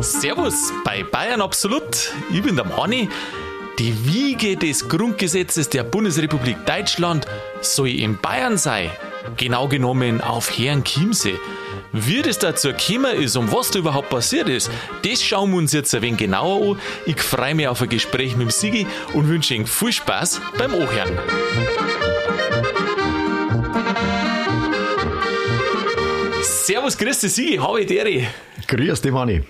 Servus bei Bayern Absolut. Ich bin der Mani. Die Wiege des Grundgesetzes der Bundesrepublik Deutschland soll in Bayern sein. Genau genommen auf Herrenchiemsee. Wie das dazu gekommen ist und was da überhaupt passiert ist, das schauen wir uns jetzt ein wenig genauer an. Ich freue mich auf ein Gespräch mit dem Sigi und wünsche Ihnen viel Spaß beim Anhören. Servus, grüß dich, Sigi, habe ich Deri. Grüß dich, Manni.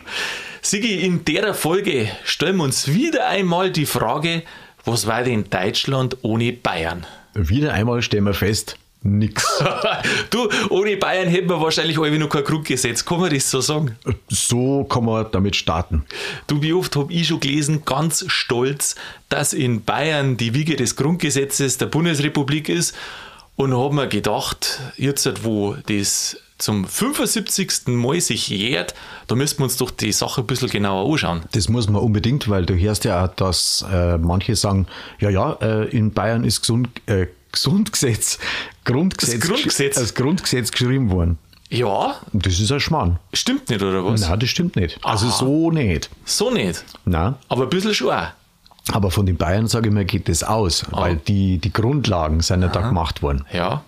Sigi, in der Folge stellen wir uns wieder einmal die Frage, was war denn Deutschland ohne Bayern? Wieder einmal stellen wir fest, nix. du, ohne Bayern hätten wir wahrscheinlich irgendwie noch kein Grundgesetz. Kann man das so sagen? So kann man damit starten. Du, wie oft habe ich schon gelesen, ganz stolz, dass in Bayern die Wiege des Grundgesetzes der Bundesrepublik ist und habe mir gedacht, jetzt wo das zum 75. Mal sich jährt, da müssten wir uns doch die Sache ein bisschen genauer anschauen. Das muss man unbedingt, weil du hörst ja auch, dass äh, manche sagen, ja, ja, äh, in Bayern ist gesund, äh, Gesundgesetz, Grundgesetz, Das Grundgesetz. als Grundgesetz geschrieben worden. Ja, das ist ein Schmarrn. stimmt nicht, oder was? Nein, das stimmt nicht. Also Aha. so nicht. So nicht. Nein. Aber ein bisschen schon auch. Aber von den Bayern, sage ich mal, geht das aus, Ah. weil die, die Grundlagen sind ja da gemacht worden. Ja.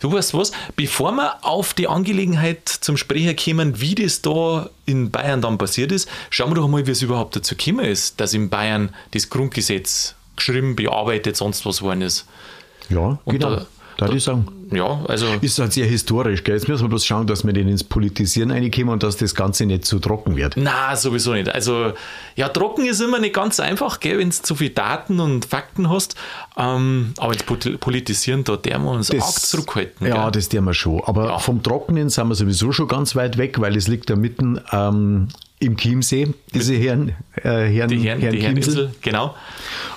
Du weißt was, bevor wir auf die Angelegenheit zum Sprecher kommen, wie das da in Bayern dann passiert ist, schauen wir doch mal, wie es überhaupt dazu gekommen ist, dass in Bayern das Grundgesetz geschrieben, bearbeitet, sonst was worden ist. Ja, Und genau. da- Da, würde ich sagen. Ja, also Ist halt sehr historisch, gell? Jetzt müssen wir bloß schauen, dass wir den ins Politisieren reinkommen und dass das Ganze nicht zu trocken wird. Na, sowieso nicht. Also, ja, trocken ist immer nicht ganz einfach, gell, wenn du zu viele Daten und Fakten hast. Ähm, aber ins Pol- Politisieren, da der wir uns arg zurückhalten. Ja, gell? das tun wir schon. Aber Ja. vom Trockenen sind wir sowieso schon ganz weit weg, weil es liegt da mitten ähm, im Chiemsee, diese Herren, äh, Herren, die Herren, Herren die. Herreninsel, genau.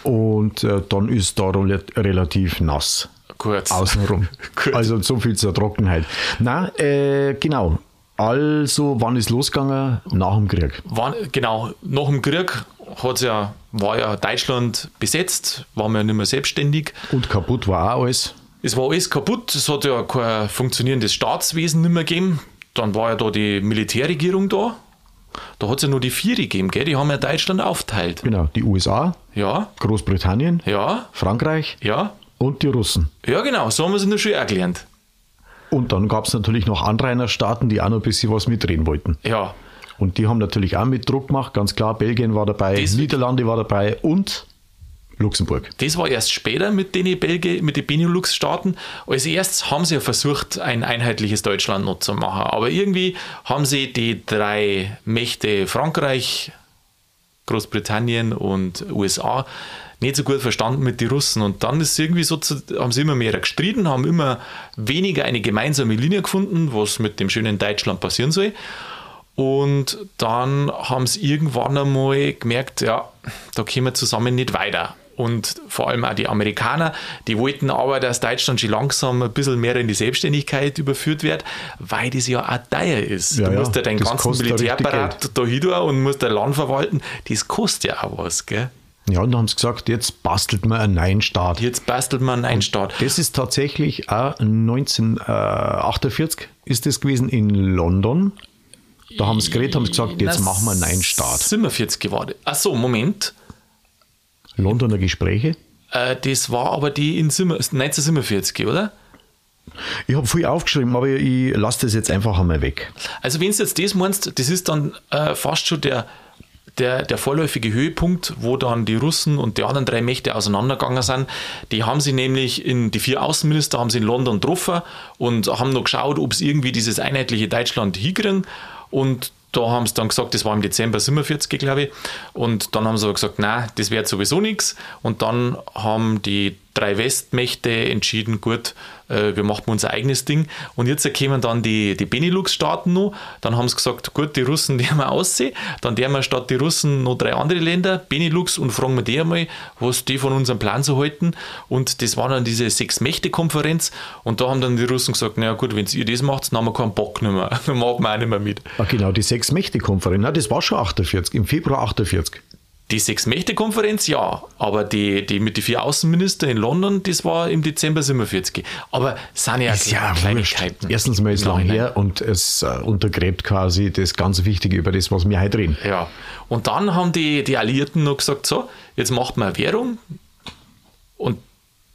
Und äh, dann ist da rel- relativ nass Kurz. außenrum. Gut. also so viel zur Trockenheit. Na, äh, genau. Also, wann ist losgegangen? Nach dem Krieg. Wann, genau, nach dem Krieg hat's ja, war ja Deutschland besetzt, waren wir ja nicht mehr selbstständig. Und kaputt war auch alles. Es war alles kaputt, es hat ja kein funktionierendes Staatswesen nicht mehr gegeben. Dann war ja da die Militärregierung da. Da hat es ja nur die vier gegeben, gell? die haben ja Deutschland aufteilt. Genau, die USA, Ja, Großbritannien, ja, Frankreich ja, und die Russen. ja, genau, so haben wir es in der Schule auch gelernt. Und dann gab es natürlich noch Anrainerstaaten, die auch noch ein bisschen was mitreden wollten. Ja, Und die haben natürlich auch mit Druck gemacht, ganz klar. Belgien war dabei, Das- Niederlande war dabei und Luxemburg. Das war erst später mit den Belgi mit den Benelux-Staaten. Als erstes haben sie ja versucht, ein einheitliches Deutschland noch zu machen. Aber irgendwie haben sie die drei Mächte Frankreich, Großbritannien und USA nicht so gut verstanden mit den Russen. Und dann ist irgendwie so, zu, haben sie immer mehr gestritten, haben immer weniger eine gemeinsame Linie gefunden, was mit dem schönen Deutschland passieren soll. Und dann haben sie irgendwann einmal gemerkt, ja, da kommen wir zusammen nicht weiter. Und vor allem auch die Amerikaner, die wollten aber, dass Deutschland schon langsam ein bisschen mehr in die Selbstständigkeit überführt wird, weil das ja auch teuer ist. Ja, du ja, musst ja deinen das ganzen ja Militärapparat da hin und musst dein Land verwalten. Das kostet ja auch was, gell? Ja, und dann haben sie gesagt, jetzt bastelt man einen neuen Staat. Jetzt bastelt man einen Staat. Das ist tatsächlich auch 1948 ist das gewesen in London. Da haben sie geredet, haben sie gesagt, jetzt Na, machen wir einen neuen Staat. 47 geworden. Achso, Moment. Londoner Gespräche. Äh, das war aber die in Simmer- 1947, oder? Ich habe viel aufgeschrieben, aber ich lasse das jetzt einfach einmal weg. Also wenn du jetzt das meinst, das ist dann äh, fast schon der, der, der vorläufige Höhepunkt, wo dann die Russen und die anderen drei Mächte auseinandergegangen sind. Die haben sie nämlich in, die vier Außenminister haben sie in London getroffen und haben noch geschaut, ob sie irgendwie dieses einheitliche Deutschland hinkriegen. Und da haben sie dann gesagt, das war im Dezember 47, glaube ich. Und dann haben sie aber gesagt, nein, das wird sowieso nichts. Und dann haben die drei Westmächte entschieden, gut, äh, wir machen unser eigenes Ding. Und jetzt kommen dann die, die Benelux-Staaten noch. Dann haben sie gesagt, gut, die Russen, die haben wir aussehen. Dann der wir statt die Russen noch drei andere Länder, Benelux, und fragen wir die einmal, was die von unserem Plan so halten. Und das war dann diese Sechs-Mächte-Konferenz. Und da haben dann die Russen gesagt, naja gut, wenn ihr das macht, dann haben wir keinen Bock mehr. Dann machen wir auch nicht mehr mit. Ah, genau, die Sechs-Mächte-Konferenz. Das war schon 48, im Februar 48. Die Sechs-Mächte-Konferenz, ja, aber die, die mit den vier Außenministern in London, das war im Dezember 47. Aber es sind ja, Ist ja Kleinigkeiten. wurscht. Erstens mal ist es lang her und es äh, untergräbt quasi das ganz Wichtige über das, was wir heute reden. Ja, und dann haben die, die Alliierten noch gesagt, so, jetzt macht man eine Währung und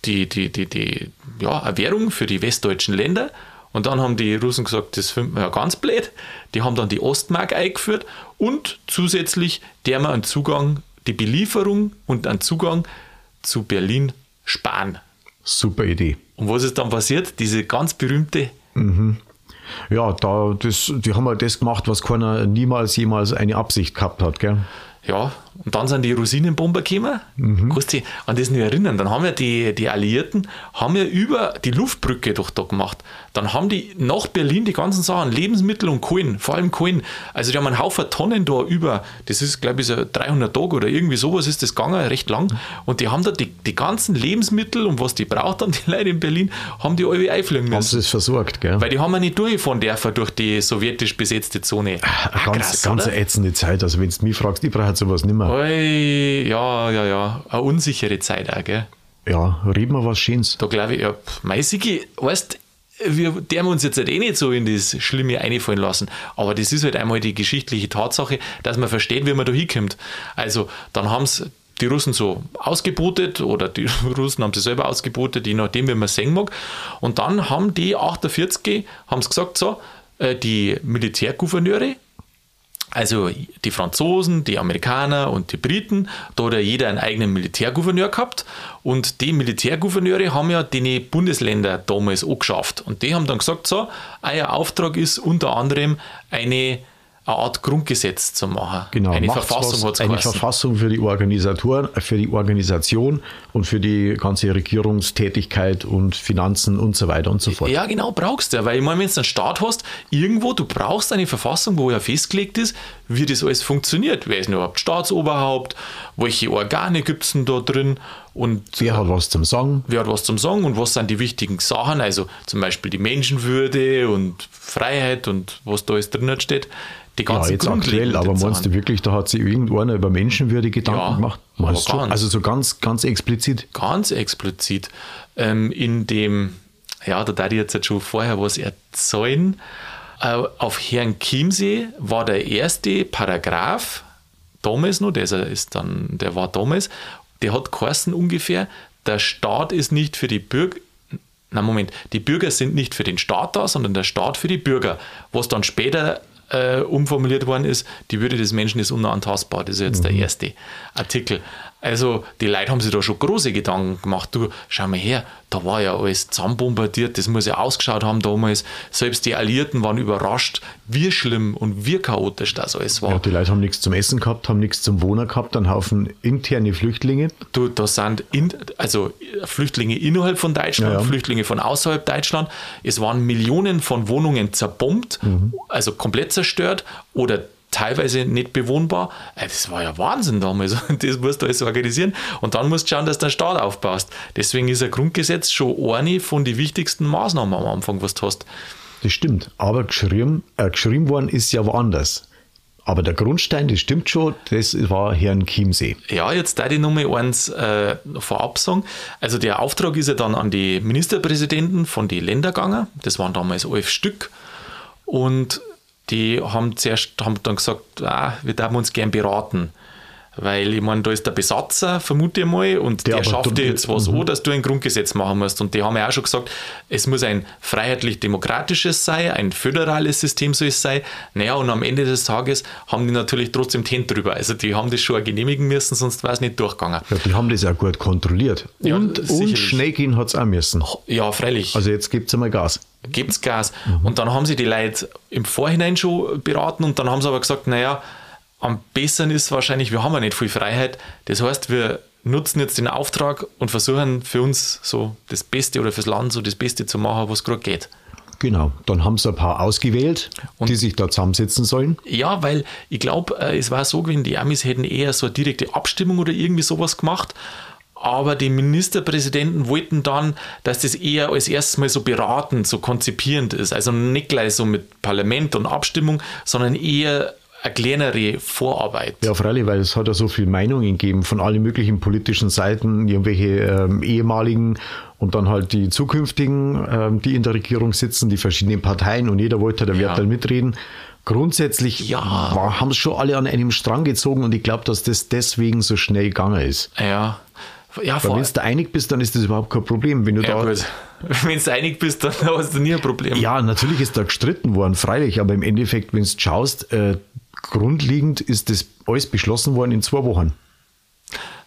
die, die, die, die, ja, eine Währung für die westdeutschen Länder. Und dann haben die Russen gesagt, das finden wir ja ganz blöd. Die haben dann die Ostmark eingeführt und zusätzlich der man einen Zugang, die Belieferung und einen Zugang zu Berlin sparen. Super Idee. Und was ist dann passiert? Diese ganz berühmte Ja, da, das, die haben halt das gemacht, was keiner niemals jemals eine Absicht gehabt hat. Gell? Ja, und dann sind die Rosinenbomber gekommen. Kannst du dich an das nicht erinnern? Dann haben ja die, die Alliierten haben ja über die Luftbrücke doch da gemacht. Dann haben die nach Berlin die ganzen Sachen, Lebensmittel und Kohlen, vor allem Kohlen. Also die haben einen Haufen Tonnen da über, das ist glaube ich so 300 Tage oder irgendwie sowas ist das gegangen, recht lang. Und die haben da die, die ganzen Lebensmittel und was die braucht haben, die Leute in Berlin, haben die alle einfliegen Haben müssen. sie es versorgt. Gell? Weil die haben ja nicht durchfahren dürfen durch die sowjetisch besetzte Zone. Ah, Eine ganz, krass, ganz ätzende Zeit. Also, wenn du mich fragst, ich brauche sowas nicht mehr. Oi, ja, ja, ja. Eine unsichere Zeit auch, gell? Ja, reden wir was Schönes. Da glaube ich, ja, Meisigi, weißt wir dürfen uns jetzt halt eh nicht so in das Schlimme einfallen lassen. Aber das ist halt einmal die geschichtliche Tatsache, dass man versteht, wie man da hinkommt. Also, dann haben es die Russen so ausgebotet oder die Russen haben sie selber ausgebotet, je nachdem, wie man sehen mag. Und dann haben die 48 haben gesagt, so, äh, die Militärgouverneure, also die Franzosen, die Amerikaner und die Briten, da hat ja jeder einen eigenen Militärgouverneur gehabt. Und die Militärgouverneure haben ja die Bundesländer damals auch geschafft und die haben dann gesagt, so, euer Auftrag ist unter anderem eine, eine Art Grundgesetz zu machen. Genau, eine Verfassung was, hat es Eine geheißen. Verfassung für die, Organisator, für die Organisation und für die ganze Regierungstätigkeit und Finanzen und so weiter und so fort. Ja, genau, brauchst du. Weil ich meine, wenn du einen Staat hast, irgendwo, du brauchst eine Verfassung, wo ja festgelegt ist, wie das alles funktioniert. Wer ist denn überhaupt Staatsoberhaupt? Welche Organe gibt es denn da drin? Und Wer hat was zum Sagen? wer hat was zum Sagen und was sind die wichtigen Sachen, also zum Beispiel die Menschenwürde und Freiheit und was da alles drin steht. Die Ja, ganzen jetzt aktuell, aber meinst du wirklich, da hat sich irgendeiner über Menschenwürde Gedanken Ja, gemacht? Meinst du? Also so ganz, ganz explizit. ganz explizit ähm, in dem, ja, da darf ich jetzt halt schon vorher was erzählen. Äh, auf Herrn Chiemsee war der erste Paragraph, damals noch, der ist, ist dann, der war damals, der hat geheißen ungefähr, der Staat ist nicht für die Bürger, na Moment, die Bürger sind nicht für den Staat da, sondern der Staat für die Bürger. Was dann später äh, umformuliert worden ist, die Würde des Menschen ist unantastbar. Das ist jetzt der erste Artikel. Also die Leute haben sich da schon große Gedanken gemacht. Du, schau mal her, da war ja alles zusammenbombardiert, das muss ja ausgeschaut haben damals. Selbst die Alliierten waren überrascht, wie schlimm und wie chaotisch das alles war. Ja, die Leute haben nichts zum Essen gehabt, haben nichts zum Wohnen gehabt, einen Haufen interne Flüchtlinge. Du, da sind in, also Flüchtlinge innerhalb von Deutschland, Ja, ja. Flüchtlinge von außerhalb Deutschland. Es waren Millionen von Wohnungen zerbombt, Mhm. also komplett zerstört oder teilweise nicht bewohnbar. Äh, Das war ja Wahnsinn damals. Das musst du alles organisieren. Und dann musst du schauen, dass du einen Staat aufbaust. Deswegen ist ein Grundgesetz schon eine von den wichtigsten Maßnahmen am Anfang, was du hast. Das stimmt. Aber geschrieben, äh, geschrieben worden ist ja woanders. Aber der Grundstein, das stimmt schon, das war Herrn Chiemsee. Ja, jetzt da ich nochmal eins äh, vorab sagen. Also der Auftrag ist ja dann an die Ministerpräsidenten von den Ländern gegangen. Das waren damals elf Stück. Und die haben zuerst haben dann gesagt, ah, wir dürfen uns gern beraten. Weil ich meine, da ist der Besatzer, vermute ich mal, und Der der, schafft dir jetzt was an, dass du ein Grundgesetz machen musst. Und die haben ja auch schon gesagt, es muss ein freiheitlich-demokratisches sein, ein föderales System soll es sein. Naja, und am Ende des Tages haben die natürlich trotzdem die Hände drüber. Also die haben das schon genehmigen müssen, sonst wäre es nicht durchgegangen. Ja, die haben das auch gut kontrolliert. Ja, und, und sicherlich. schnell gehen hat es auch müssen. Ja, freilich. Also jetzt gibt es einmal Gas. gibt's Gas. Und dann haben sie die Leute im Vorhinein schon beraten und dann haben sie aber gesagt, naja, am besten ist wahrscheinlich, wir haben ja nicht viel Freiheit. Das heißt, wir nutzen jetzt den Auftrag und versuchen für uns so das Beste oder fürs Land so das Beste zu machen, was gerade geht. Genau. Dann haben sie ein paar ausgewählt, Und- die sich da zusammensetzen sollen. Ja, weil ich glaube, äh, es war so gewesen, die Amis hätten eher so eine direkte Abstimmung oder irgendwie sowas gemacht. Aber die Ministerpräsidenten wollten dann, dass das eher als erstes mal so beratend, so konzipierend ist. Also nicht gleich so mit Parlament und Abstimmung, sondern eher eine kleinere Vorarbeit. Ja, freilich, weil es hat ja so viele Meinungen gegeben von allen möglichen politischen Seiten, irgendwelche ähm, ehemaligen und dann halt die zukünftigen, ähm, die in der Regierung sitzen, die verschiedenen Parteien und jeder wollte da Ja. wird dann mitreden. Grundsätzlich Ja. war, haben es schon alle an einem Strang gezogen und ich glaube, dass das deswegen so schnell gegangen ist. Ja. Ja, wenn du da einig bist, dann ist das überhaupt kein Problem. Wenn du ja, da. Wenn du einig bist, dann hast du nie ein Problem. Ja, natürlich ist da gestritten worden, freilich, aber im Endeffekt, wenn du schaust, äh, grundlegend ist das alles beschlossen worden in zwei Wochen.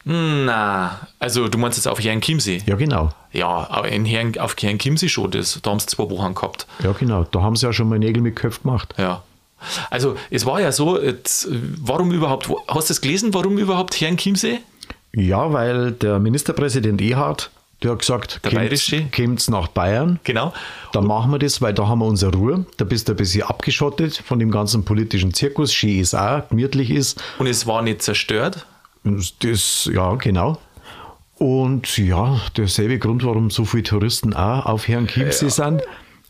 Na, also du meinst jetzt auf Herrn Chiemsee? Ja, genau. Ja, aber in Herrn, auf Herrn Chiemsee schon, das, da haben sie zwei Wochen gehabt. Ja, genau. Da haben sie ja schon mal Nägel mit Köpf gemacht. Ja. Also es war ja so, jetzt, warum überhaupt, hast du es gelesen, warum überhaupt Herrn Chiemsee? Ja, weil der Ministerpräsident Ehard, der hat gesagt, Der Bayerische? kommt's nach Bayern, Genau. dann machen wir das, weil da haben wir unsere Ruhe. Da bist du ein bisschen abgeschottet von dem ganzen politischen Zirkus. Schön ist auch, gemütlich ist. Und es war nicht zerstört. Das, ja, genau. Und ja, derselbe Grund, warum so viele Touristen auch auf Herrn Chiemsee sind,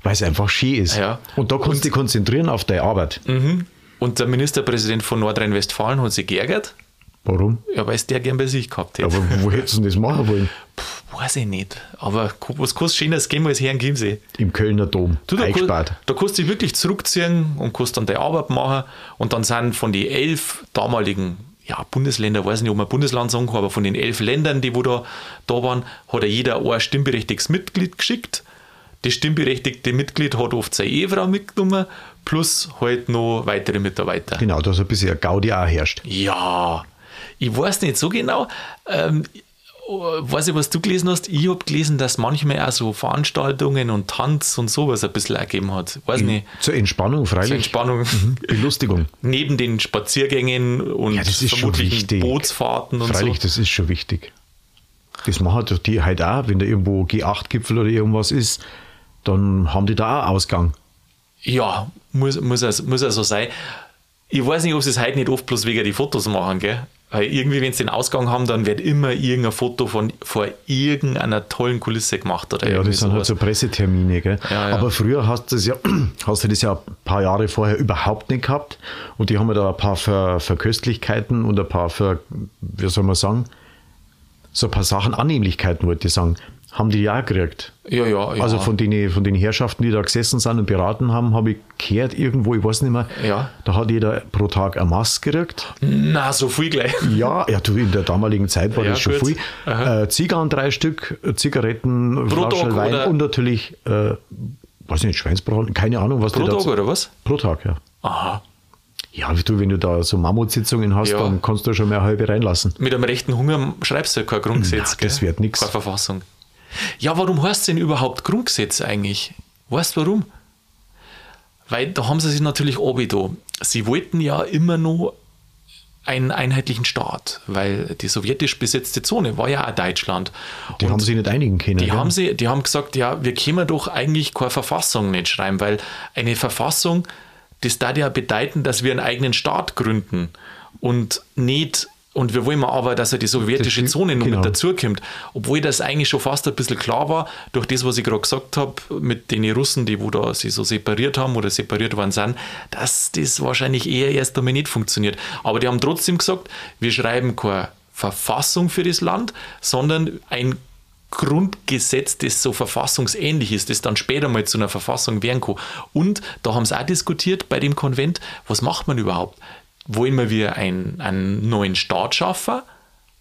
weil es einfach schön ist. Ja. Und da kannst du dich konzentrieren auf deine Arbeit. Und der Ministerpräsident von Nordrhein-Westfalen hat sich geärgert, Warum? ja, weil es der gern bei sich gehabt hätte. Aber wo hättest du denn das machen wollen? Puh, weiß ich nicht. Aber was kostet Schönes gehen wir als Herrn Chiemsee? Im Kölner Dom. Du, da, kannst- da kannst du dich wirklich zurückziehen und kannst dann deine Arbeit machen. Und dann sind von den elf damaligen ja, Bundesländer, weiß nicht, ob man Bundesland sagen kann, aber von den elf Ländern, die wo da, da waren, hat ja jeder ein stimmberechtigtes Mitglied geschickt. Das stimmberechtigte Mitglied hat oft seine Ehefrau mitgenommen, plus halt noch weitere Mitarbeiter. Genau, dass ein bisschen Gaudi auch herrscht. Ja, ich weiß nicht so genau. Ähm, weiß ich, was du gelesen hast? Ich habe gelesen, dass manchmal auch so Veranstaltungen und Tanz und sowas ein bisschen ergeben hat. Weiß nicht. Zur Entspannung, freilich. Zur Entspannung. Belustigung. Neben den Spaziergängen und Ja, das ist schon vermutlichen wichtig. Bootsfahrten und Freilich, so. das ist schon wichtig. Das machen doch die halt auch, wenn da irgendwo G8-Gipfel oder irgendwas ist, dann haben die da auch Ausgang. Ja, muss, muss, es, muss also sein. Ich weiß nicht, ob sie es heute nicht oft bloß wegen die Fotos machen, gell? Weil irgendwie, wenn sie den Ausgang haben, dann wird immer irgendein Foto von vor irgendeiner tollen Kulisse gemacht. Oder Ja, das sind halt so Pressetermine, gell? Ja, ja. Aber früher hast du das ja, hast du das ja ein paar Jahre vorher überhaupt nicht gehabt. Und die haben ja da ein paar Ver, Verköstlichkeiten und ein paar Ver, wie soll man sagen, so ein paar Sachen, Annehmlichkeiten, wollte ich sagen, haben die ja auch gekriegt. Ja, ja, ja. Also von den, von den Herrschaften, die da gesessen sind und beraten haben, habe ich gehört irgendwo, ich weiß nicht mehr, Ja. da hat jeder pro Tag eine Maske gekriegt. Na, so viel gleich. Ja, ja, du, in der damaligen Zeit war Ja, das schon gut. viel. Aha. Äh, Zigarren drei Stück, Zigaretten, Pro Flasche Tag Wein oder- und natürlich, äh, weiß nicht, Schweinsbraten, keine Ahnung, was Pro da- Tag, oder was? Pro Tag, ja. Aha. Ja, du, wenn du da so Mammutsitzungen hast, Ja. dann kannst du schon mehr halbe reinlassen. Mit einem rechten Hunger schreibst du ja kein Grundgesetz. Na, das wird nix. Keine Verfassung. Ja, warum heißt es denn überhaupt Grundgesetz eigentlich? Weißt du warum? Weil da haben sie sich natürlich obido. Sie wollten ja immer nur einen einheitlichen Staat, weil die sowjetisch besetzte Zone war ja auch Deutschland. Die haben sich nicht einigen können. Die gell? haben, sie, die haben gesagt, ja, wir können doch eigentlich keine Verfassung nicht schreiben, weil eine Verfassung, das da ja bedeuten, dass wir einen eigenen Staat gründen und nicht, und wir wollen aber, dass er die sowjetische Zone noch genau. mit dazukommt. Obwohl das eigentlich schon fast ein bisschen klar war, durch das, was ich gerade gesagt habe, mit den Russen, die wo da sich so separiert haben oder separiert worden sind, dass das wahrscheinlich eher erst einmal nicht funktioniert. Aber die haben trotzdem gesagt, wir schreiben keine Verfassung für das Land, sondern ein Grundgesetz, das so verfassungsähnlich ist, das dann später mal zu einer Verfassung werden kann. Und da haben sie auch diskutiert bei dem Konvent, was macht man überhaupt? Wollen wir einen, einen neuen Staat schaffen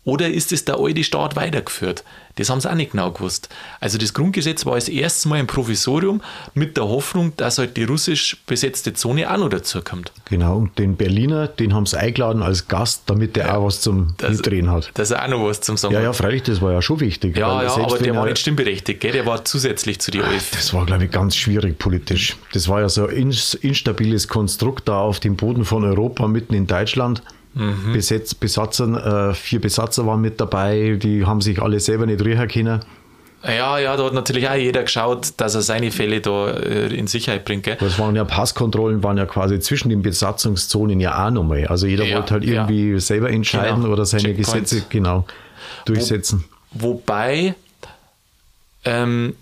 oder ist es der alte Staat weitergeführt? Das haben sie auch nicht genau gewusst. Also das Grundgesetz war als erstes Mal ein Provisorium mit der Hoffnung, dass halt die russisch besetzte Zone auch noch dazukommt. Genau, und den Berliner, den haben sie eingeladen als Gast, damit der auch was zum Das- Mitdrehen hat. Dass er auch noch was zum Sagen Ja, hat. ja, freilich, das war ja schon wichtig. Ja, ja, aber der war nicht stimmberechtigt, gell? der war zusätzlich zu die elf. Das war, glaube ich, ganz schwierig politisch. Das war ja so ein ins- instabiles Konstrukt da auf dem Boden von Europa, mitten in Deutschland. Mhm. Besetz, Besatzer, äh, vier Besatzer waren mit dabei, die haben sich alle selber nicht riechen können. Ja, ja, da hat natürlich auch jeder geschaut, dass er seine Fälle da äh, in Sicherheit bringt. Gell? Das waren ja Passkontrollen, waren ja quasi zwischen den Besatzungszonen ja auch nochmal. Also jeder Ja, wollte halt ja. irgendwie selber entscheiden Genau. oder seine Checkpoints. Gesetze genau durchsetzen. Wobei, ähm,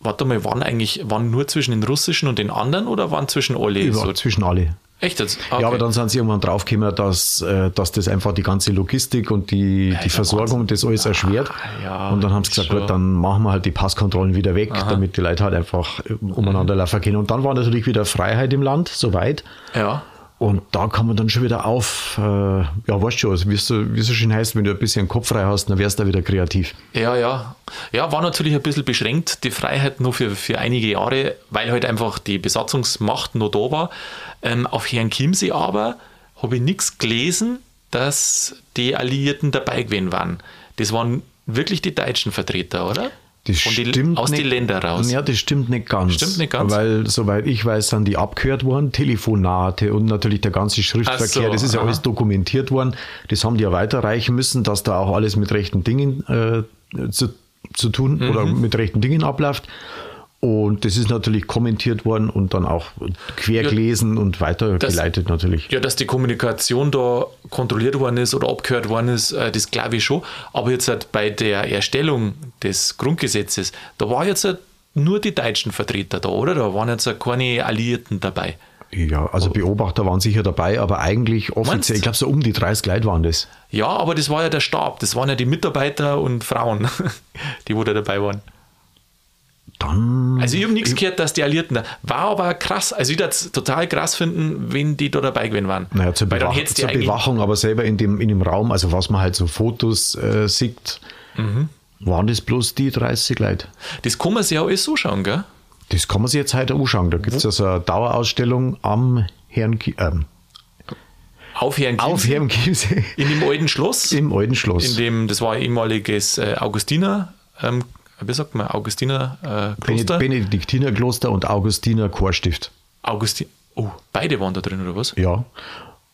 warte mal, waren eigentlich waren nur zwischen den russischen und den anderen oder waren zwischen alle? Über, So, zwischen alle. Echt jetzt? Okay. Ja, aber dann sind sie irgendwann draufgekommen, dass, äh, dass das einfach die ganze Logistik und die, die Versorgung das alles erschwert. Ah, ja, und dann haben sie gesagt, schon. gut, dann machen wir halt die Passkontrollen wieder weg, damit die Leute halt einfach äh, umeinander laufen können. Und dann war natürlich wieder Freiheit im Land, soweit. ja. Und da kann man dann schon wieder auf, äh, ja, weißt schon, also wie es so, schön heißt, wenn du ein bisschen Kopf frei hast, dann wärst du da wieder kreativ. Ja, ja. Ja, war natürlich ein bisschen beschränkt, die Freiheit nur für, für einige Jahre, weil halt einfach die Besatzungsmacht noch da war. Ähm, auf Herrn Chiemsee aber habe ich nichts gelesen, dass die Alliierten dabei gewesen waren. Das waren wirklich die deutschen Vertreter, oder? Das Von die, stimmt aus nicht, den Ländern raus. Ja, das stimmt nicht ganz. Stimmt nicht ganz? Weil, soweit ich weiß, sind die abgehört worden, Telefonate und natürlich der ganze Schriftverkehr. So, das ist ja aha. alles dokumentiert worden. Das haben die ja weiterreichen müssen, dass da auch alles mit rechten Dingen äh, zu, zu tun Mhm. oder mit rechten Dingen abläuft. Und das ist natürlich kommentiert worden und dann auch quer Ja, gelesen und weitergeleitet natürlich. Ja, dass die Kommunikation da kontrolliert worden ist oder abgehört worden ist, äh, das glaube ich schon. Aber jetzt halt bei der Erstellung des Grundgesetzes, da war jetzt halt nur die deutschen Vertreter da, oder? Da waren jetzt halt keine Alliierten dabei. Ja, also Beobachter waren sicher dabei, aber eigentlich offiziell, ich glaube so um die 30 Leute waren das. Ja, aber das war ja der Stab, das waren ja die Mitarbeiter und Frauen, die wo da dabei waren. Dann Also ich habe nichts gehört, dass die Alliierten da war aber krass. Also ich würde es total krass finden, wenn die da dabei gewesen waren. Naja, zur, Bewach zur Bewachung, aber selber in dem, in dem Raum, also was man halt so Fotos äh, sieht, Mhm. waren das bloß die 30 Leute. Das kann man sich auch alles so schauen, gell? Das kann man sich jetzt heute anschauen. Da gibt es also eine Dauerausstellung am Herrn, ähm, Auf Herrn auf Herrn Chiemsee in dem alten Schloss. im alten Schloss. in dem, das war ein ehemaliges äh, Augustiner, ähm, wie sagt man, Augustiner äh, Kloster. Bene- Benediktinerkloster und Augustiner Chorstift. Augustin, oh, beide waren da drin, oder was? Ja.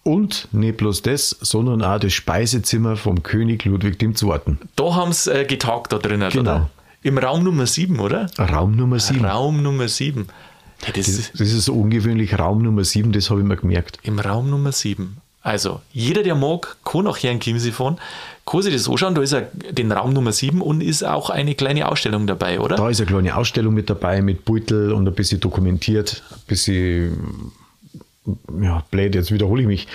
Und nicht bloß das, sondern auch das Speisezimmer vom König Ludwig II. Da haben sie äh, getagt da drinnen, Genau. oder? Im Raum Nummer 7, oder? Raum Nummer 7. Raum Nummer 7. Hey, das Das, ist das ist so ungewöhnlich, Raum Nummer 7, das habe ich mir gemerkt. im Raum Nummer 7. Also, jeder, der mag, kann nach Herrn Chiemsee fahren, kann sich das anschauen. Da ist er den Raum Nummer 7 und ist auch eine kleine Ausstellung dabei, oder? Da ist eine kleine Ausstellung mit dabei, mit Beutel und ein bisschen dokumentiert, ein bisschen, ja, blöd, jetzt wiederhole ich mich,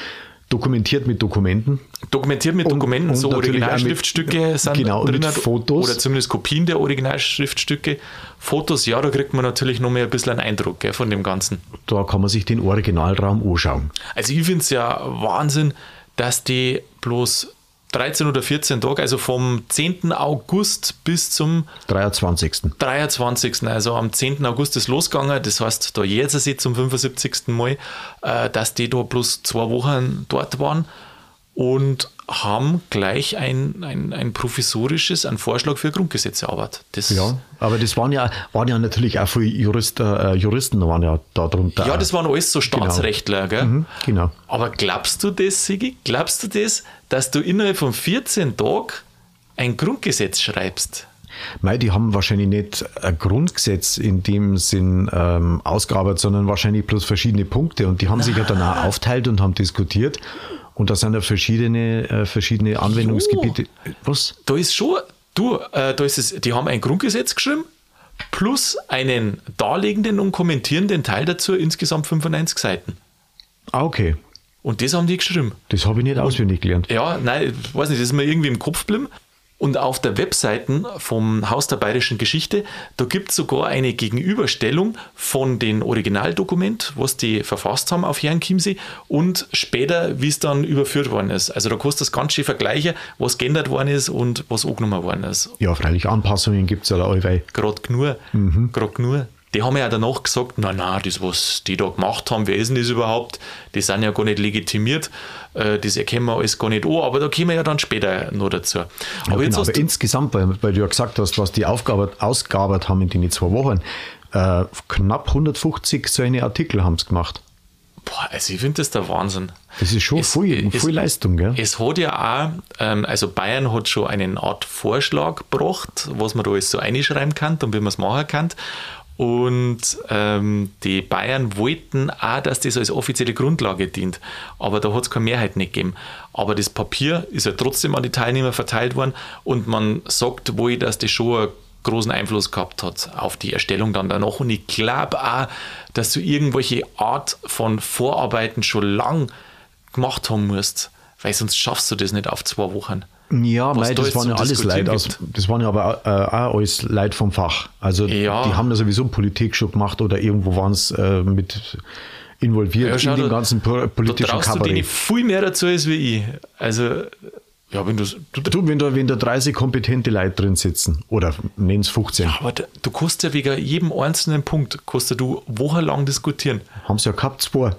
dokumentiert mit Dokumenten. Dokumentiert mit Dokumenten, und so auch mit- Originalschriftstücke sind genau, drin. Fotos. Oder zumindest Kopien der Originalschriftstücke. Fotos, ja, da kriegt man natürlich noch mehr ein bisschen einen Eindruck gell, von dem Ganzen. Da kann man sich den Originalraum anschauen. Also ich finde es ja Wahnsinn, dass die bloß 13 oder 14 Tage, also vom 10. August bis zum 23. 23. Also am 10. August ist losgegangen, das heißt, da jetzt sie zum 75. Mal, äh, dass die da bloß zwei Wochen dort waren und haben gleich ein, ein, ein provisorisches, ein Vorschlag für Grundgesetze erarbeitet. Das, Ja, aber das waren ja, waren ja natürlich auch viele Juristen, äh, Juristen waren ja da drunter. ja, das waren alles so Staatsrechtler, gell? Mhm, genau. Aber glaubst du das, Sigi? Glaubst du das, dass du innerhalb von 14 Tagen ein Grundgesetz schreibst? Mei, die haben wahrscheinlich nicht ein Grundgesetz in dem Sinn ähm, ausgearbeitet, sondern wahrscheinlich bloß verschiedene Punkte. Und die haben sich ja dann auch aufteilt und haben diskutiert. Und da sind ja verschiedene, äh, verschiedene Anwendungsgebiete. Was? Da ist schon, du, äh, da ist es, die haben ein Grundgesetz geschrieben, plus einen darlegenden und kommentierenden Teil dazu, insgesamt 95 Seiten. Ah, okay. Und das haben die geschrieben. Das habe ich nicht auswendig gelernt. Ja, nein, ich weiß nicht, das ist mir irgendwie im Kopf geblieben. Und auf der Webseiten vom Haus der Bayerischen Geschichte, da gibt es sogar eine Gegenüberstellung von dem Originaldokument, was die verfasst haben auf Herrn Chiemsee und später, wie es dann überführt worden ist. Also da kannst du das ganz schön vergleichen, was geändert worden ist und was angenommen worden ist. Ja, freilich Anpassungen gibt es ja da allweil. Gerade nur, gerade nur. Die haben ja danach gesagt, na na, das, was die da gemacht haben, wer ist denn das überhaupt? Die sind ja gar nicht legitimiert, äh, das erkennen wir alles gar nicht an, aber da kommen wir ja dann später noch dazu. Ja, aber jetzt genau, hast aber insgesamt, weil, weil du ja gesagt hast, was die Aufgabe, ausgearbeitet haben in den zwei Wochen, äh, knapp 150 solche Artikel haben sie gemacht. boah, also ich finde das der Wahnsinn. Das ist schon Es- viel, es- viel Leistung, gell? Es hat ja auch, ähm, also Bayern hat schon eine Art Vorschlag gebracht, was man da alles so einschreiben kann und wie man es machen kann. Und ähm, die Bayern wollten auch, dass das als offizielle Grundlage dient. Aber da hat es keine Mehrheit nicht gegeben. Aber das Papier ist ja trotzdem an die Teilnehmer verteilt worden und man sagt wohl, dass das schon ein großen Einfluss gehabt hat auf die Erstellung dann danach. Und ich glaube auch, dass du irgendwelche Art von Vorarbeiten schon lang gemacht haben musst, weil sonst schaffst du das nicht auf zwei Wochen. Ja, mei, das waren ja alles Leute aus, das waren ja aber äh, auch alles Leute vom Fach. Also ja. die haben ja sowieso Politik schon gemacht oder irgendwo waren es äh, mit involviert ja, schau, in den ganzen politischen da Kabarett. Du viel mehr dazu als wie ich. Also ja, wenn du, du, du, wenn, da, wenn da 30 kompetente Leute drin sitzen oder nennen es 15. Ja, aber du kannst ja wegen jedem einzelnen Punkt kannst du wochenlang diskutieren. Haben sie ja gehabt, zwei.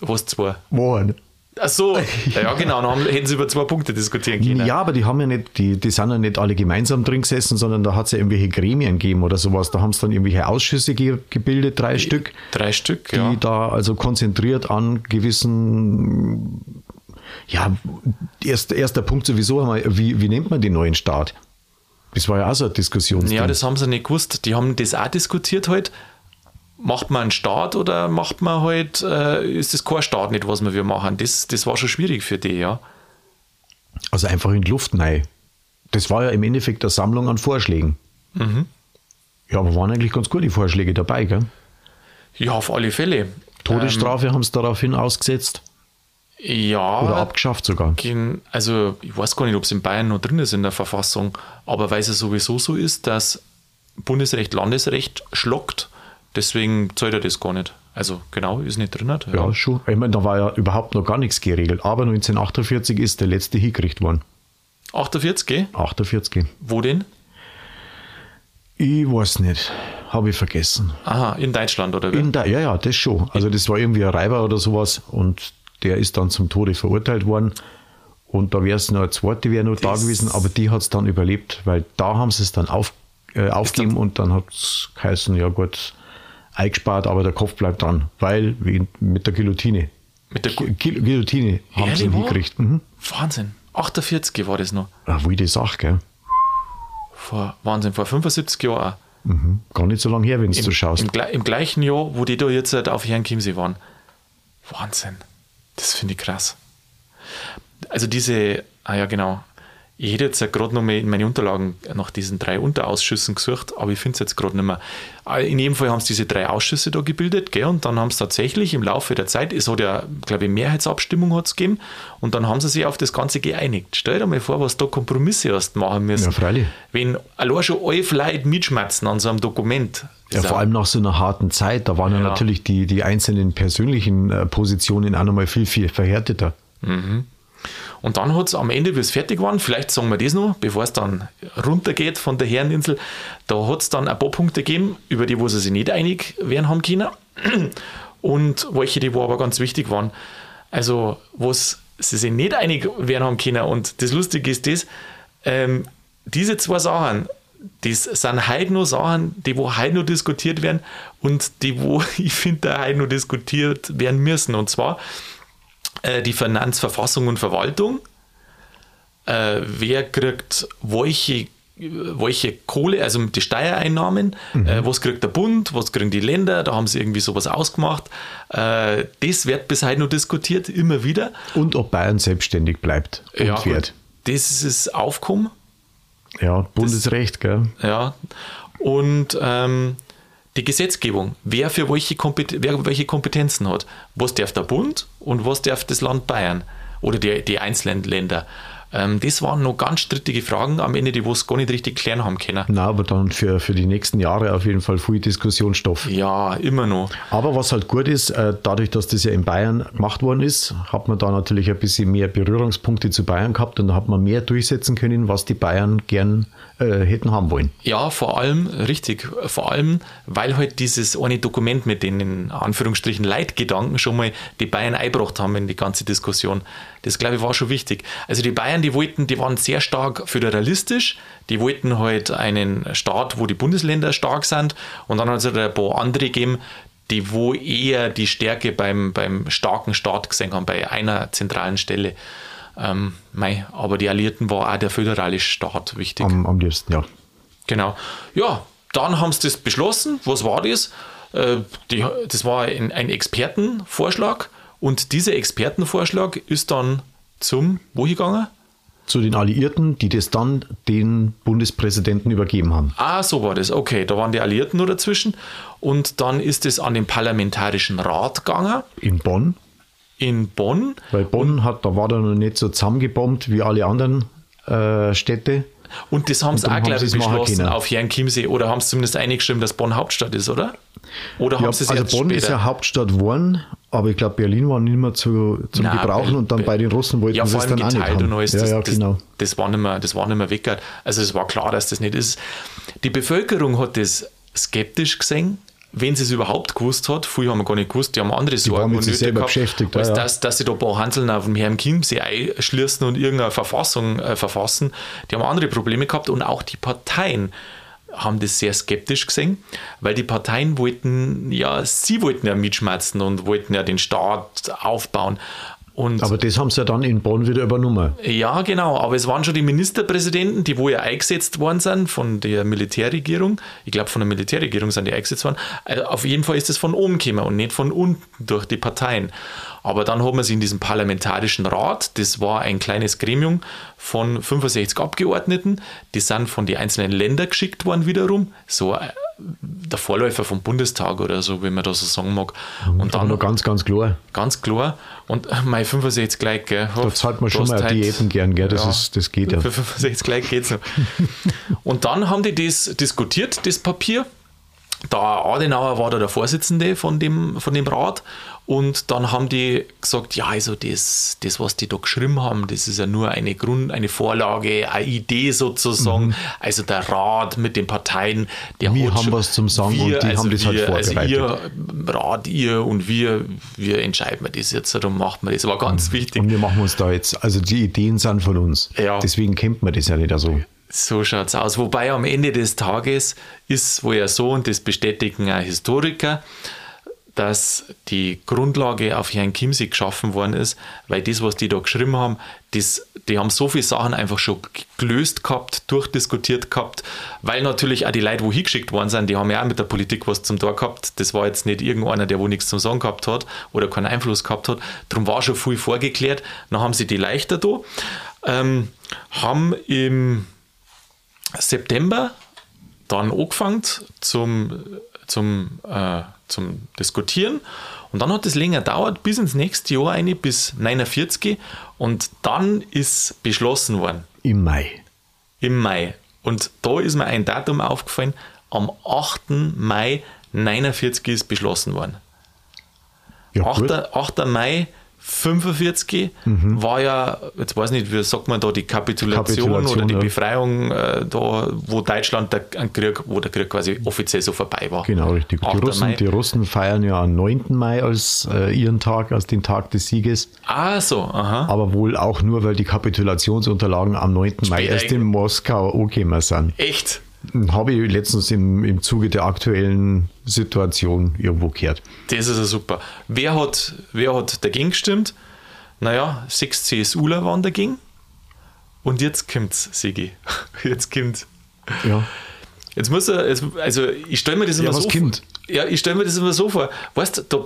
Was zwei? Wochen. Ach so, ja genau, dann haben, hätten sie über zwei Punkte diskutieren können. Ja, aber die haben ja nicht, die, die sind ja nicht alle gemeinsam drin gesessen, sondern da hat es ja irgendwelche Gremien gegeben oder sowas. Da haben es dann irgendwelche Ausschüsse ge gebildet, drei die, Stück. Drei Stück, die ja. Die da also konzentriert an gewissen, ja, erst, erster Punkt sowieso, wie, wie nennt man den neuen Staat? Das war ja auch so eine Diskussion. Ja, das haben sie nicht gewusst. Die haben das auch diskutiert heute. Halt macht man einen Start oder macht man halt, äh, ist das kein Start nicht, was wir machen? Das, das war schon schwierig für die, ja. Also einfach in die Luft nein. Das war ja im Endeffekt eine Sammlung an Vorschlägen. Mhm. Ja, aber waren eigentlich ganz gute Vorschläge dabei, gell? Ja, auf alle Fälle. Todesstrafe ähm, haben sie daraufhin ausgesetzt. Ja. Oder abgeschafft sogar. Also, ich weiß gar nicht, ob es in Bayern noch drin ist in der Verfassung, aber weil es ja sowieso so ist, dass Bundesrecht Landesrecht schlockt Deswegen zahlt er das gar nicht. Also genau, ist nicht drin. Ja, ja schon. Ich meine, da war ja überhaupt noch gar nichts geregelt. Aber 1948 ist der letzte hingekriegt worden. 48? 48. Wo denn? Ich weiß nicht. Habe ich vergessen. Aha, in Deutschland oder wie? In ja, ja, das schon. Also das war irgendwie ein Reiber oder sowas und der ist dann zum Tode verurteilt worden. Und da wäre es noch eine zweite, wäre noch das da gewesen, aber die hat es dann überlebt, weil da haben sie es dann auf, äh, aufgegeben und dann hat es geheißen, ja gut, eingespart, aber der Kopf bleibt dran, weil mit der Guillotine. Mit der Gu Guillotine haben sie ihn hingekriegt. Mhm. Wahnsinn. 48 war das noch. Ja, wie die Sache, gell? Vor, Wahnsinn, vor 75 Jahren auch. Mhm. Gar nicht so lange her, wenn du schaust. Im, Im, gleichen Jahr, wo die da jetzt halt auf Herrn Chiemsee waren. Wahnsinn. Das finde ich krass. Also diese, ah ja genau, ich hätte jetzt ja gerade noch mal in meine Unterlagen nach diesen drei Unterausschüssen gesucht, aber ich finde es jetzt gerade nicht mehr. Äh, in jedem Fall haben sie diese drei Ausschüsse da gebildet, gell? und dann haben sie tatsächlich im Laufe der Zeit, es hat ja, glaube ich, Mehrheitsabstimmung hat's gegeben, und dann haben sie sich auf das Ganze geeinigt. Stell dir mal vor, was da Kompromisse hast machen müssen. Ja, freilich. Wenn allein schon elf Leute mitschmerzen an so einem Dokument. Ja, vor allem nach so einer harten Zeit, da waren ja, ja natürlich die, die einzelnen persönlichen äh, Positionen auch nochmal viel, viel verhärteter. Mhm. Und dann hat es am Ende, wie es fertig war, vielleicht sagen wir das noch, bevor es dann runtergeht von der Herreninsel, da hat es dann ein paar Punkte gegeben, über die wo sie sich nicht einig werden haben können. Und welche, die wo aber ganz wichtig waren. Also, was sie sich nicht einig werden haben können. Und das Lustige ist das, ähm, diese zwei Sachen, das sind heute nur Sachen, die wo heute nur diskutiert werden und die wo ich finde, heute nur diskutiert werden müssen. Und zwar äh, die Finanzverfassung und Verwaltung. Äh, wer kriegt welche welche Kohle, also die Steuereinnahmen, mhm. äh, was kriegt der Bund, was kriegen die Länder, da haben sie irgendwie sowas ausgemacht. Äh, das wird bis heute noch diskutiert, immer wieder. Und ob Bayern selbstständig bleibt und ja, wird. Das ist das Aufkommen. Ja, Bundesrecht, das, gell? Ja. Und ähm, die Gesetzgebung, wer für welche, Kompet wer welche Kompetenzen hat. Was darf der Bund und was darf das Land Bayern oder die, die einzelnen Länder. Ähm, das waren noch ganz strittige Fragen am Ende, die wir es gar nicht richtig klären haben können. Na, aber dann für, für die nächsten Jahre auf jeden Fall viel Diskussionsstoff. Ja, immer noch. Aber was halt gut ist, äh, dadurch, dass das ja in Bayern gemacht worden ist, hat man da natürlich ein bisschen mehr Berührungspunkte zu Bayern gehabt und da hat man mehr durchsetzen können, was die Bayern gern äh, hätten haben wollen. Ja, vor allem, richtig, vor allem, weil halt dieses eine Dokument mit den in Anführungsstrichen Leitgedanken schon mal die Bayern eingebracht haben in die ganze Diskussion. Das, glaube ich, war schon wichtig. Also die Bayern, die wollten, die waren sehr stark föderalistisch, die wollten halt einen Staat, wo die Bundesländer stark sind und dann hat es halt ein paar andere gegeben, die wo eher die Stärke beim, beim starken Staat gesehen haben, bei einer zentralen Stelle. Ähm, mei, aber die Alliierten war auch der föderale Staat wichtig. Am, am liebsten, ja. Genau. Ja, dann haben sie das beschlossen. Was war das? Äh, die, das war ein, ein Expertenvorschlag und dieser Expertenvorschlag ist dann zum, wo gegangen? zu den Alliierten, die das dann den Bundespräsidenten übergeben haben. Ah, so war das. Okay, da waren die Alliierten nur dazwischen. Und dann ist es an den Parlamentarischen Rat gegangen. In Bonn. In Bonn. Weil Bonn hat, da war er noch nicht so zusammengebombt wie alle anderen äh, Städte. Und das haben sie auch, glaube ich, beschlossen auf Jan Chiemsee. Oder haben sie zumindest eingeschrieben, dass Bonn Hauptstadt ist, oder? Oder Ja, haben sie es also Bonn später? ist ja Hauptstadt geworden, aber ich glaube, Berlin war nicht mehr zu, zum Nein, Gebrauchen und dann Be- bei den Russen wollten ja, sie es dann auch nicht haben. alles. ja, das, ja, das, genau. das, war nicht mehr, das war nicht mehr weg. Also es war klar, dass das nicht ist. Die Bevölkerung hat das skeptisch gesehen, wenn sie es überhaupt gewusst hat. Früher haben wir gar nicht gewusst, die haben andere Sorgen und Nöte gehabt, beschäftigt, als ja, ja. dass, dass sie da ein paar Hanseln auf dem Herrn Chiemsee einschließen und irgendeine Verfassung äh, verfassen. Die haben andere Probleme gehabt und auch die Parteien haben das sehr skeptisch gesehen, weil die Parteien wollten, ja, sie wollten ja mitschmerzen und wollten ja den Staat aufbauen. Und Aber das haben sie ja dann in Bonn wieder übernommen. ja, genau, aber es waren schon die Ministerpräsidenten, die wo ja eingesetzt worden sind von der Militärregierung. Ich glaube, von der Militärregierung sind die eingesetzt worden. Also auf jeden Fall ist es von oben gekommen und nicht von unten durch die Parteien. Aber dann haben wir sie in diesem parlamentarischen Rat, das war ein kleines Gremium von 65 Abgeordneten, die sind von den einzelnen Ländern geschickt worden wiederum, so äh, der Vorläufer vom Bundestag oder so, wenn man das so sagen mag. Und Aber dann noch ganz, ganz klar. Ganz klar. Und äh, mein 65 gleich, gell? Da zahlt man schon mal heute- Diäten gern, gell? Das, Ja. ist, das geht ja. Für 65 gleich geht's noch. Und dann haben die das diskutiert, das Papier. Der Adenauer war da der Vorsitzende von dem, von dem Rat. Und dann haben die gesagt, ja, also das, das, was die da geschrieben haben, das ist ja nur eine Grund, eine Vorlage, eine Idee sozusagen. Also der Rat mit den Parteien, der Wir haben schon- was zum Sagen und die haben das halt wir, Also vorbereitet. ihr Rat, ihr und wir, wir entscheiden wir das jetzt, darum macht man das. war ganz wichtig. Und wir machen uns da jetzt, also die Ideen sind von uns. Ja. Deswegen kennt man das ja nicht so. So schaut's aus. Wobei am Ende des Tages ist wohl ja so, und das bestätigen auch Historiker, dass die Grundlage auf Herrn Chiemsee geschaffen worden ist, weil das, was die da geschrieben haben, das, die haben so viele Sachen einfach schon gelöst gehabt, durchdiskutiert gehabt, weil natürlich auch die Leute, wo hingeschickt worden sind, die haben ja auch mit der Politik was zum Tor gehabt. Das war jetzt nicht irgendeiner, der wo nichts zum Sagen gehabt hat oder keinen Einfluss gehabt hat. Darum war schon viel vorgeklärt. Dann haben sie die leichter da, ähm, haben im September dann angefangen zum, zum, äh, zum Diskutieren. Und dann hat es länger gedauert, bis ins nächste Jahr eine, bis 49. Und dann ist beschlossen worden, Im Mai. im Mai. Und da ist mir ein Datum aufgefallen, am 8. Mai 49 ist beschlossen worden. Ja, gut. 8. 8. Mai 45 Mhm. war ja, jetzt weiß nicht, wie sagt man da, die Kapitulation, Kapitulation, oder die ja. Befreiung, äh, da, wo Deutschland der Krieg, wo der Krieg quasi offiziell so vorbei war. Genau, richtig. Die 8. Russen, Mai. die Russen feiern ja am 9. Mai als äh, ihren Tag, als den Tag des Sieges. Ah, so, aha. Aber wohl auch nur, weil die Kapitulationsunterlagen am 9. Mai Später erst in Moskau angekommen sind. Echt? Habe ich letztens im, im Zuge der aktuellen Situation irgendwo gehört. Das ist ja super. Wer hat, wer hat dagegen gestimmt? Naja, sechs CSUler waren dagegen. Und jetzt kommt's, Sigi. Jetzt kommt. Ja. Jetzt muss er, also ich stelle mir das immer Ja, so vor. Ja, ich stelle mir das immer so vor. Weißt du, da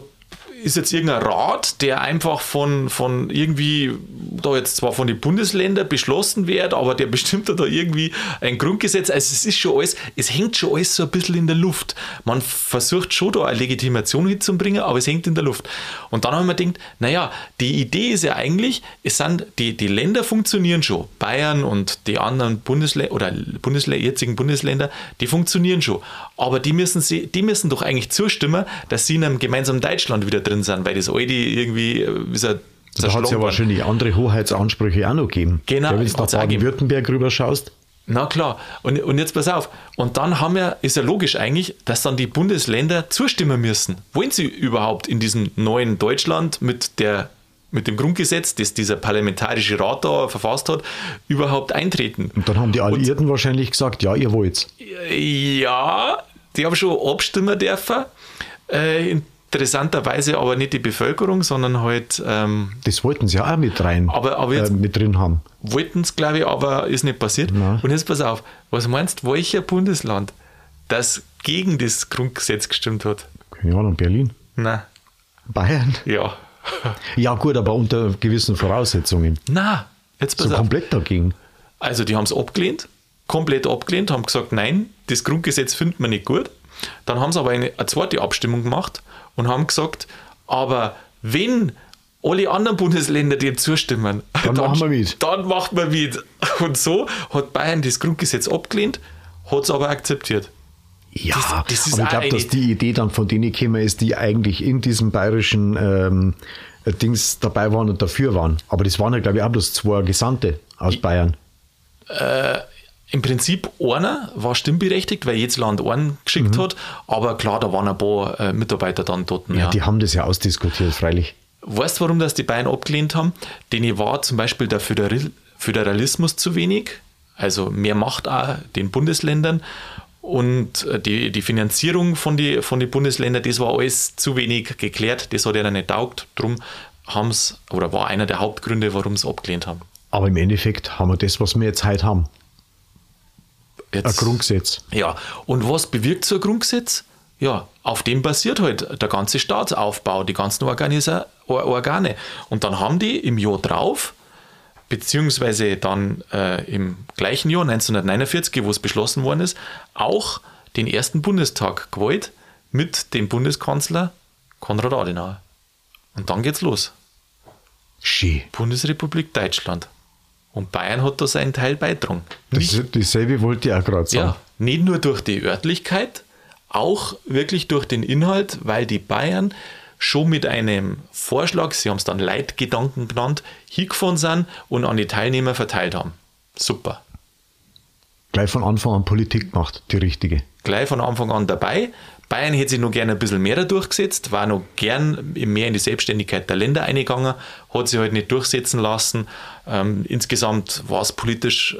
ist jetzt irgendein Rat, der einfach von, von irgendwie, da jetzt zwar von den Bundesländern beschlossen wird, aber der bestimmt da irgendwie ein Grundgesetz. Also es ist schon alles, es hängt schon alles so ein bisschen in der Luft. Man versucht schon da eine Legitimation hinzubringen, aber es hängt in der Luft. Und dann haben wir gedacht, naja, die Idee ist ja eigentlich, es sind, die, die Länder funktionieren schon. Bayern und die anderen Bundesländer oder Bundesl jetzigen Bundesländer, die funktionieren schon. Aber die müssen, sie, die müssen doch eigentlich zustimmen, dass sie in einem gemeinsamen Deutschland wieder drin sind, weil das alte irgendwie äh, ist ja Da hat es ja wahrscheinlich andere Hoheitsansprüche auch noch gegeben. Genau, wenn du nach. Baden-Württemberg rüber schaust, Na klar. Und, und jetzt pass auf. Und dann haben wir, ist ja logisch eigentlich, dass dann die Bundesländer zustimmen müssen. Wollen sie überhaupt in diesem neuen Deutschland mit der mit dem Grundgesetz, das dieser parlamentarische Rat da verfasst hat, überhaupt eintreten? und dann haben die Alliierten wahrscheinlich gesagt, ja, ihr wollt's. Ja, die haben schon abstimmen dürfen. Äh, interessanterweise aber nicht die Bevölkerung, sondern halt ähm, Das wollten sie ja auch mit rein, Aber- aber jetzt- äh, mit drin haben. wollten es, glaube ich, aber ist nicht passiert. Nein. Und jetzt pass auf, was meinst du, welcher Bundesland das gegen das Grundgesetz gestimmt hat? Keine Ahnung, Berlin, Na, Bayern. ja. Ja gut, aber unter gewissen Voraussetzungen. Na, Jetzt So pass auf. komplett dagegen. Also die haben es abgelehnt, komplett abgelehnt, haben gesagt, nein, das Grundgesetz finden wir nicht gut. Dann haben sie aber eine, eine zweite Abstimmung gemacht und haben gesagt, aber wenn alle anderen Bundesländer dem zustimmen, Dann machen wir mit. Dann macht man mit. Und so hat Bayern das Grundgesetz abgelehnt, hat es aber akzeptiert. Ja, Das- das aber ich glaube, dass die Idee dann von denen gekommen ist, die eigentlich in diesem bayerischen ähm, Dings dabei waren und dafür waren. Aber das waren ja, glaube ich, auch bloß zwei Gesandte aus Bayern. Im Prinzip einer war stimmberechtigt, weil jedes Land einen geschickt hat, aber klar, da waren ein paar äh, Mitarbeiter dann dort. Mhm. Ja, die haben das ja ausdiskutiert, freilich. Weißt du, warum das die Bayern abgelehnt haben? Denen war zum Beispiel der Föderal Föderalismus zu wenig, also mehr Macht auch den Bundesländern und äh, die, die Finanzierung von den von die Bundesländern, das war alles zu wenig geklärt, das hat ihnen nicht taugt, darum haben oder war einer der Hauptgründe, warum sie abgelehnt haben. Aber im Endeffekt haben wir das, was wir jetzt heute haben. Ein Jetzt, Grundgesetz. Ja, und was bewirkt so ein Grundgesetz? Ja, auf dem basiert halt der ganze Staatsaufbau, die ganzen Organisa Or- Organe. Und dann haben die im Jahr drauf, beziehungsweise dann äh, im gleichen Jahr, 1949, wo es beschlossen worden ist, auch den ersten Bundestag gewählt mit dem Bundeskanzler Konrad Adenauer. Und dann geht's los. Schön. Bundesrepublik Deutschland. Und Bayern hat da seinen Teil beitragen. Das, dasselbe wollte ich auch gerade sagen. Ja, nicht nur durch die Örtlichkeit, auch wirklich durch den Inhalt, weil die Bayern schon mit einem Vorschlag, sie haben es dann Leitgedanken genannt, hingefahren sind und an die Teilnehmer verteilt haben. Super. Gleich von Anfang an Politik gemacht, die richtige. Gleich von Anfang an dabei. Bayern hätte sich noch gerne ein bisschen mehr da durchgesetzt, war noch gern mehr in die Selbstständigkeit der Länder eingegangen, hat sich halt nicht durchsetzen lassen. Ähm, insgesamt war es politisch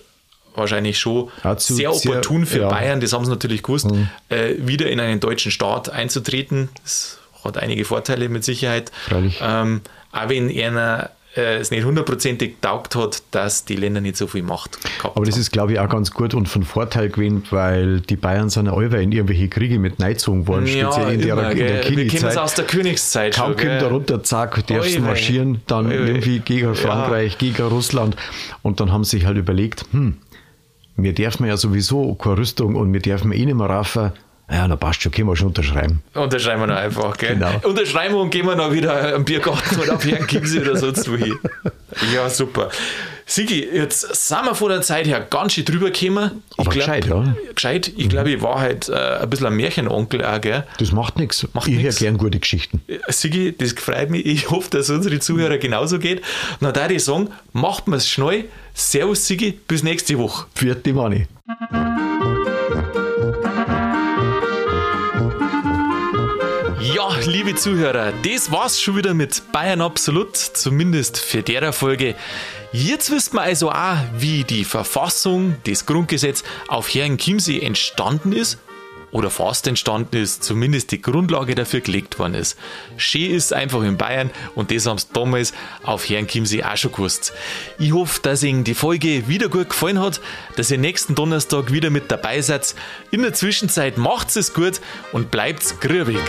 wahrscheinlich schon Ja, zu- sehr opportun für ja. Mhm. Bayern, das haben sie natürlich gewusst, äh, wieder in einen deutschen Staat einzutreten. Das hat einige Vorteile mit Sicherheit. Freilich. Ähm, auch wenn einer äh, es nicht hundertprozentig taugt hat, dass die Länder nicht so viel Macht gehabt Aber das haben. ist, glaube ich, auch ganz gut und von Vorteil gewesen, weil die Bayern sind ja alle in irgendwelche Kriege mit reingezogen worden, speziell in der, immer, in der gell. Wir kennen es aus der Königszeit Kaum schon. kommt gell. da runter, zack, darfst wei. marschieren, dann wei. irgendwie gegen Frankreich, gegen Russland. Und dann haben sie sich halt überlegt, hm, wir dürfen ja sowieso keine Rüstung und wir dürfen eh nicht mehr raffen. Ja, na passt schon, können wir schon unterschreiben. Unterschreiben wir noch einfach, gell? Genau. Unterschreiben wir und gehen wir noch wieder am Biergarten oder auf Herrn Kimsi oder sonst wo hin. Ja, super. Sigi, jetzt sind wir von der Zeit her ganz schön drüber gekommen. Ich Aber gescheit, ja. Gescheit. Ich glaube, ich war halt äh, ein bisschen ein Märchenonkel auch, gell? Das macht nichts. Macht Ich höre gern gute Geschichten. Sigi, das freut mich. Ich hoffe, dass unsere Zuhörer genauso geht. Na, da ich sagen, macht mir es schnell. Servus, Sigi, bis nächste Woche. Vierte Mani. Liebe Zuhörer, das war's schon wieder mit Bayern Absolut, zumindest für der Folge. Jetzt wisst man also auch, wie die Verfassung, das Grundgesetz auf Herrn Chiemsee entstanden ist oder fast entstanden ist, zumindest die Grundlage dafür gelegt worden ist. Schön ist einfach in Bayern und das haben sie damals auf Herrn Chiemsee auch schon gewusst. Ich hoffe, dass Ihnen die Folge wieder gut gefallen hat, dass ihr nächsten Donnerstag wieder mit dabei seid. In der Zwischenzeit macht's es gut und bleibt's grübig.